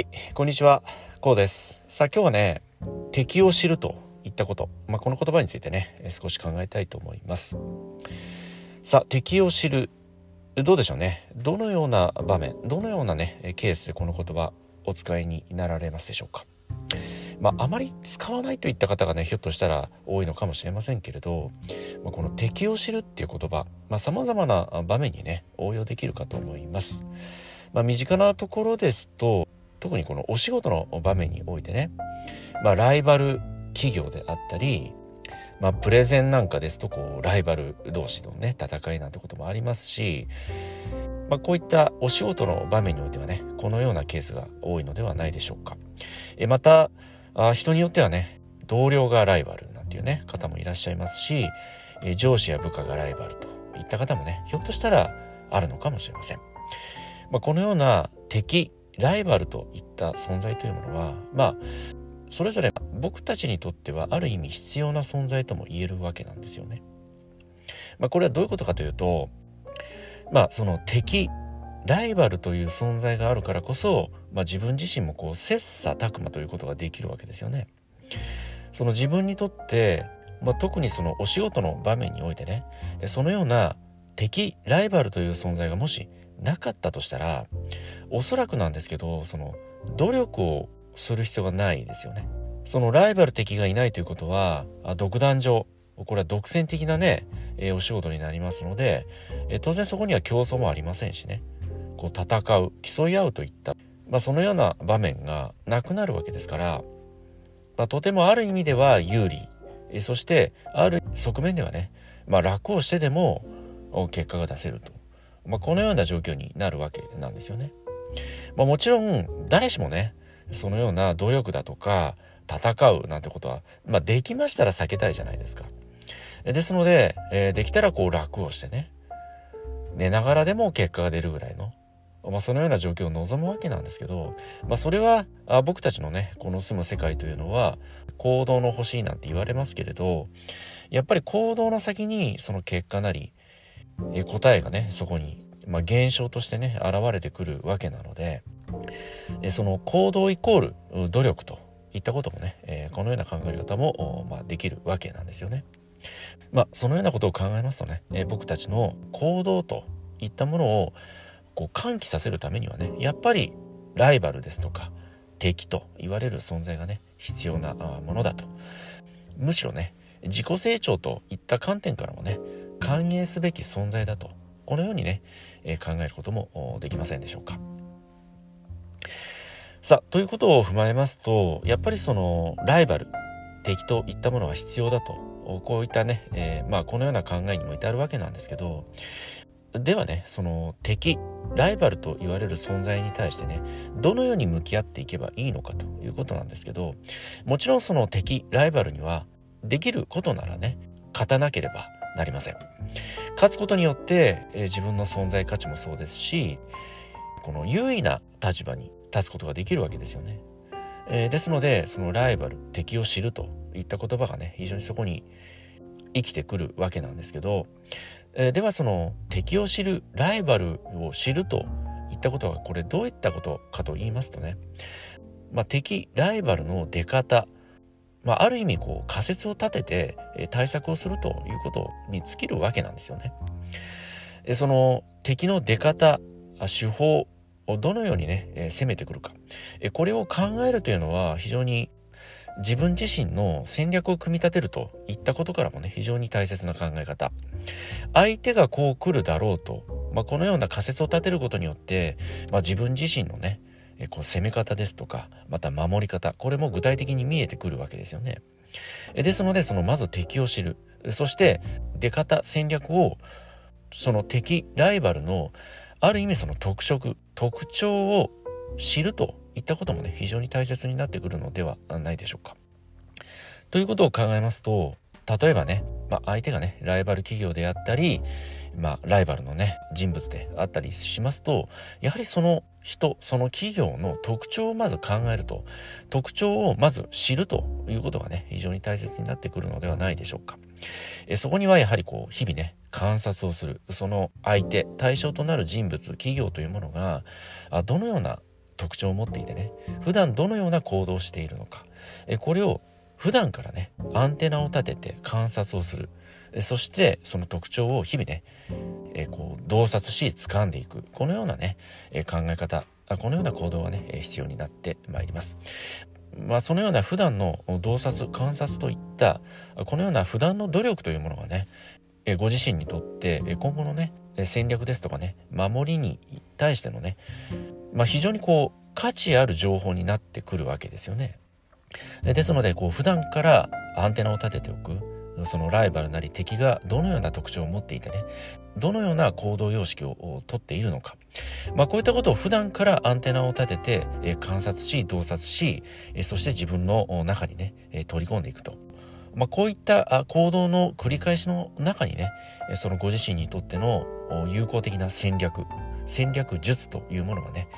はい、こんにちは、こうです。さあ今日はね、敵を知るといったこと、まあ、この言葉についてね、少し考えたいと思います。さあ、敵を知る、どうでしょうね。どのような場面、どのようなね、ケースでこの言葉お使いになられますでしょうか。まあ、あまり使わないといった方がねひょっとしたら多いのかもしれませんけれど、まあ、この敵を知るっていう言葉さまざ、まな場面にね応用できるかと思います。まあ、身近なところですと特にこのお仕事の場面においてね、まあ、ライバル企業であったり、まあ、プレゼンなんかですとこうライバル同士のね戦いなんてこともありますし、まあ、こういったお仕事の場面においてはねこのようなケースが多いのではないでしょうか。えまたあ人によってはね同僚がライバルなんていうね方もいらっしゃいますし、え上司や部下がライバルといった方もねひょっとしたらあるのかもしれません。まあ、このような敵ライバルといった存在というものはまあそれぞれ僕たちにとってはある意味必要な存在とも言えるわけなんですよね。まあ、これはどういうことかというとまあその敵ライバルという存在があるからこそ、まあ、自分自身もこう切磋琢磨ということができるわけですよね。その自分にとって、まあ、特にそのお仕事の場面においてねそのような敵ライバルという存在がもしなかったとしたらおそらくなんですけどその努力をする必要がないですよね。そのライバル敵がいないということは独壇場これは独占的なね、えー、お仕事になりますので、えー、当然そこには競争もありませんしねこう戦う競い合うといった、まあ、そのような場面がなくなるわけですから、まあ、とてもある意味では有利えそしてある側面ではね、まあ、楽をしてでも結果が出せると、まあ、このような状況になるわけなんですよね。まあ、もちろん誰しもねそのような努力だとか戦うなんてことは、まあ、できましたら避けたいじゃないですか。ですので、えー、できたらこう楽をしてね寝ながらでも結果が出るぐらいの、まあ、そのような状況を望むわけなんですけど、まあ、それはあ僕たちのねこの住む世界というのは行動の星なんて言われますけれどやっぱり行動の先にその結果なり、え答えがねそこに、まあ、現象としてね現れてくるわけなので、えその行動イコール努力といったこともね、えー、このような考え方も、まあ、できるわけなんですよね。まあ、そのようなことを考えますとね、えー、僕たちの行動といったものをこう喚起させるためにはねやっぱりライバルですとか敵と言われる存在がね必要なものだとむしろね自己成長といった観点からもね歓迎すべき存在だとこのようにね、え、考えることもできませんでしょうか。さあということを踏まえますとやっぱりそのライバル敵といったものは必要だとこういったね、えー、まあこのような考えにも至るわけなんですけどではねその敵ライバルと言われる存在に対してねどのように向き合っていけばいいのかということなんですけどもちろんその敵ライバルにはできることならね勝たなければなりません。勝つことによって、えー、自分の存在価値もそうですしこの優位な立場に立つことができるわけですよね、えー、ですのでそのライバル敵を知るといった言葉がね非常にそこに生きてくるわけなんですけど、えー、ではその敵を知るライバルを知るといったことはこれどういったことかと言いますとね、まあ、敵ライバルの出方まあ、ある意味こう仮説を立てて、対策をするということに尽きるわけなんですよね。その敵の出方手法をどのようにね、攻めてくるか、これを考えるというのは非常に自分自身の戦略を組み立てるといったことからもね非常に大切な考え方相手がこう来るだろうと、まあ、このような仮説を立てることによって、まあ、自分自身のねえこう攻め方ですとかまた守り方これも具体的に見えてくるわけですよね。えですのでそのまず敵を知るそして出方戦略をその敵ライバルのある意味その特色特徴を知るといったこともね非常に大切になってくるのではないでしょうか。ということを考えますと例えばね、まあ、相手がねライバル企業であったりまあ、ライバルのね人物であったりしますとやはりその人その企業の特徴をまず考えると特徴をまず知るということがね非常に大切になってくるのではないでしょうか。えそこにはやはりこう日々ね観察をする。その相手対象となる人物企業というものがあどのような特徴を持っていてね普段どのような行動をしているのか。えこれを普段からねアンテナを立てて観察をする。そしてその特徴を日々ねえこう洞察し掴んでいく。このようなねえ考え方。このような行動がねえ必要になってまいります。まあ、そのような普段の洞察観察といったこのような普段の努力というものがねご自身にとって今後のね戦略ですとかね守りに対してのね、まあ、非常にこう価値ある情報になってくるわけですよね。ですのでこう普段からアンテナを立てておく。そのライバルなり敵がどのような特徴を持っていてねどのような行動様式をとっているのか、まあ、こういったことを普段からアンテナを立てて、え観察し洞察し、えそして自分の中にね、え取り込んでいくと。まあ、こういった行動の繰り返しの中にねそのご自身にとっての有効的な戦略戦略術というものがね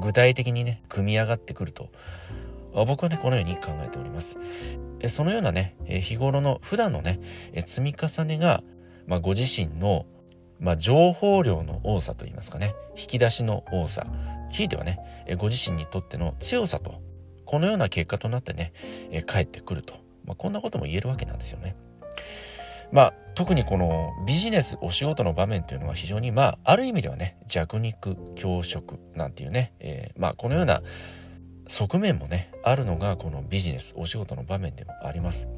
具体的にね組み上がってくると僕はねこのように考えておりますそのようなね日頃の普段のね積み重ねが、まあ、ご自身のまあ、情報量の多さといいますかね、引き出しの多さ、ひいてはね、ご自身にとっての強さと、このような結果となってね、え返ってくると。まあ、こんなことも言えるわけなんですよね。まあ、特にこのビジネス、お仕事の場面というのは非常に、まあ、ある意味ではね、弱肉強食なんていうね、えー、まあ、このような側面もね、あるのがこのビジネス、お仕事の場面でもあります。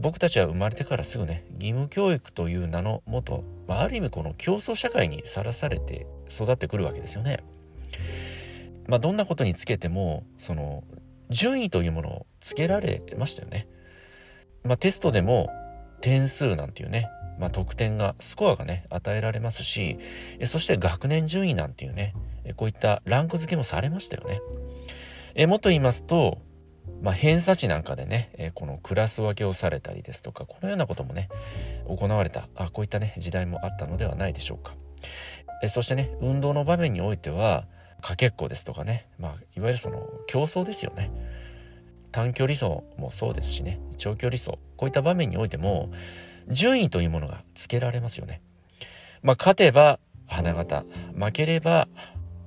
僕たちは生まれてからすぐね義務教育という名のもと、まあ、ある意味この競争社会にさらされて育ってくるわけですよね。まあ、どんなことにつけてもその順位というものをつけられましたよね。まあ、テストでも点数なんていうね、まあ、得点がスコアがね与えられますしそして学年順位なんていうねこういったランク付けもされましたよね。えもっと言いますとまあ、偏差値なんかでね、え、このクラス分けをされたりですとか、このようなこともね、行われた、あこういったね、時代もあったのではないでしょうか。え、そしてね、運動の場面においては、かけっこですとかね、まあ、いわゆるその競争ですよね。短距離走もそうですしね、長距離走、こういった場面においても、順位というものがつけられますよね。まあ、勝てば花形、負ければ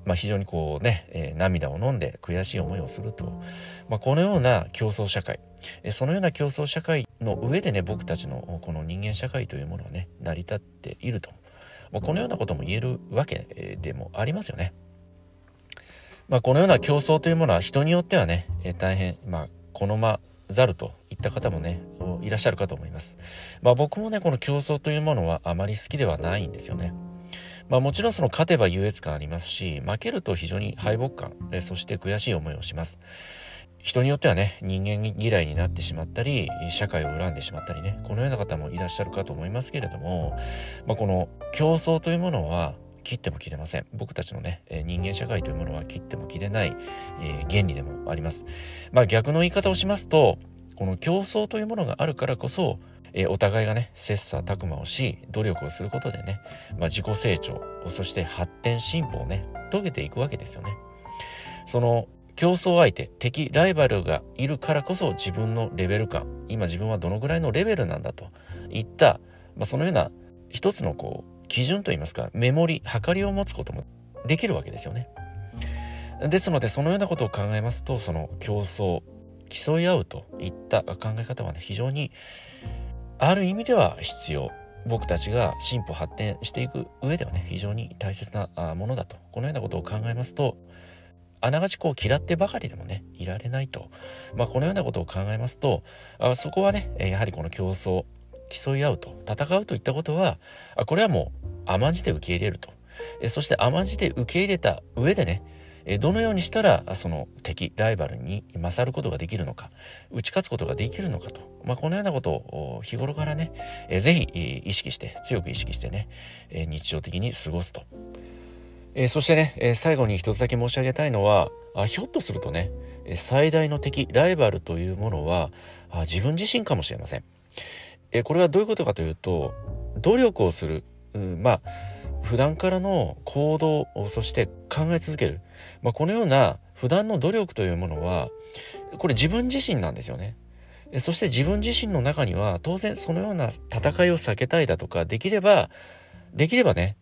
まあ、非常にこうね、えー、涙を飲んで悔しい思いをすると、まあ、このような競争社会、えー、そのような競争社会の上でね僕たちのこの人間社会というものはね成り立っていると、まあ、このようなことも言えるわけでもありますよね。まあ、このような競争というものは人によってはね、えー、大変、まあ、好まざるといった方もねいらっしゃるかと思います。まあ、僕もねこの競争というものはあまり好きではないんですよね。まあ、もちろんその勝てば優越感ありますし負けると非常に敗北感えそして悔しい思いをします。人によってはね人間嫌いになってしまったり社会を恨んでしまったりねこのような方もいらっしゃるかと思いますけれども、まあ、この競争というものは切っても切れません。僕たちのね人間社会というものは切っても切れない、えー、原理でもあります。まあ逆の言い方をしますとこの競争というものがあるからこそえー、お互いがね、切磋琢磨をし、努力をすることでね、まあ、自己成長、そして発展、進歩をね、遂げていくわけですよね。その、競争相手、敵、ライバルがいるからこそ自分のレベル感、今自分はどのぐらいのレベルなんだといった、まあ、そのような一つのこう、基準といいますか、メモリ、測りを持つこともできるわけですよね。ですので、そのようなことを考えますと、その競争、競い合うといった考え方はね、非常にある意味では必要。僕たちが進歩発展していく上ではね非常に大切なものだと。このようなことを考えますとあながちこう嫌ってばかりでもねいられないと、まあ、このようなことを考えますとあそこはねやはりこの競争競い合うと。戦うといったことはこれはもう甘んじて受け入れると。そして甘んじて受け入れた上でねえどのようにしたらその敵ライバルに勝ることができるのか打ち勝つことができるのかと、まあ、このようなことを日頃からね、え、ぜひ意識して強く意識してね、え日常的に過ごすと、え、そしてね、え最後に一つだけ申し上げたいのはあひょっとするとね最大の敵ライバルというものはあ自分自身かもしれません、えこれはどういうことかというと努力をする、う、まあ普段からの行動をそして考え続けるまあ、このような普段の努力というものは、これ自分自身なんですよね。そして自分自身の中には当然そのような戦いを避けたいだとか、できれば、できればね、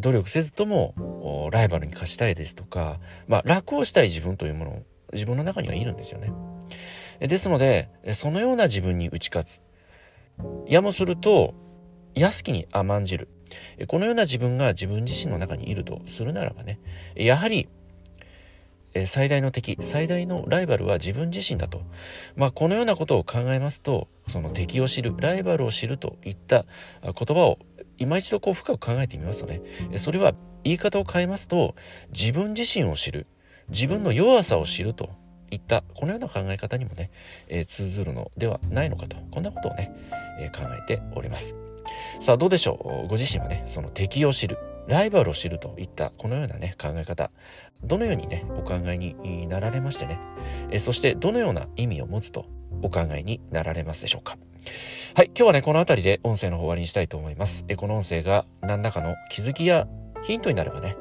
努力せずともライバルに勝ちたいですとか、まあ、楽をしたい自分というものを自分の中にはいるんですよね。ですので、そのような自分に打ち勝つ。やもすると、安きに甘んじる。このような自分が自分自身の中にいるとするならばね、やはり、最大の敵、最大のライバルは自分自身だと。まあ、このようなことを考えますと、その敵を知る、ライバルを知るといった言葉を今一度こう深く考えてみますとね、それは言い方を変えますと、自分自身を知る、自分の弱さを知るといったこのような考え方にもね、えー、通ずるのではないのかと。こんなことをね、えー、考えております。さあどうでしょう？ご自身はねその敵を知るライバルを知るといったこのようなね考え方どのようにねお考えになられましてね、え、そしてどのような意味を持つとお考えになられますでしょうか？はい今日はねこの辺りで音声の方終わりにしたいと思いますえこの音声が何らかの気づきやヒントになればね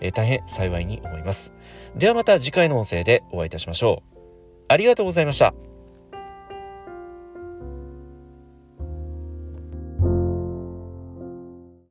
え、大変幸いに思います。ではまた次回の音声でお会いいたしましょう。ありがとうございました。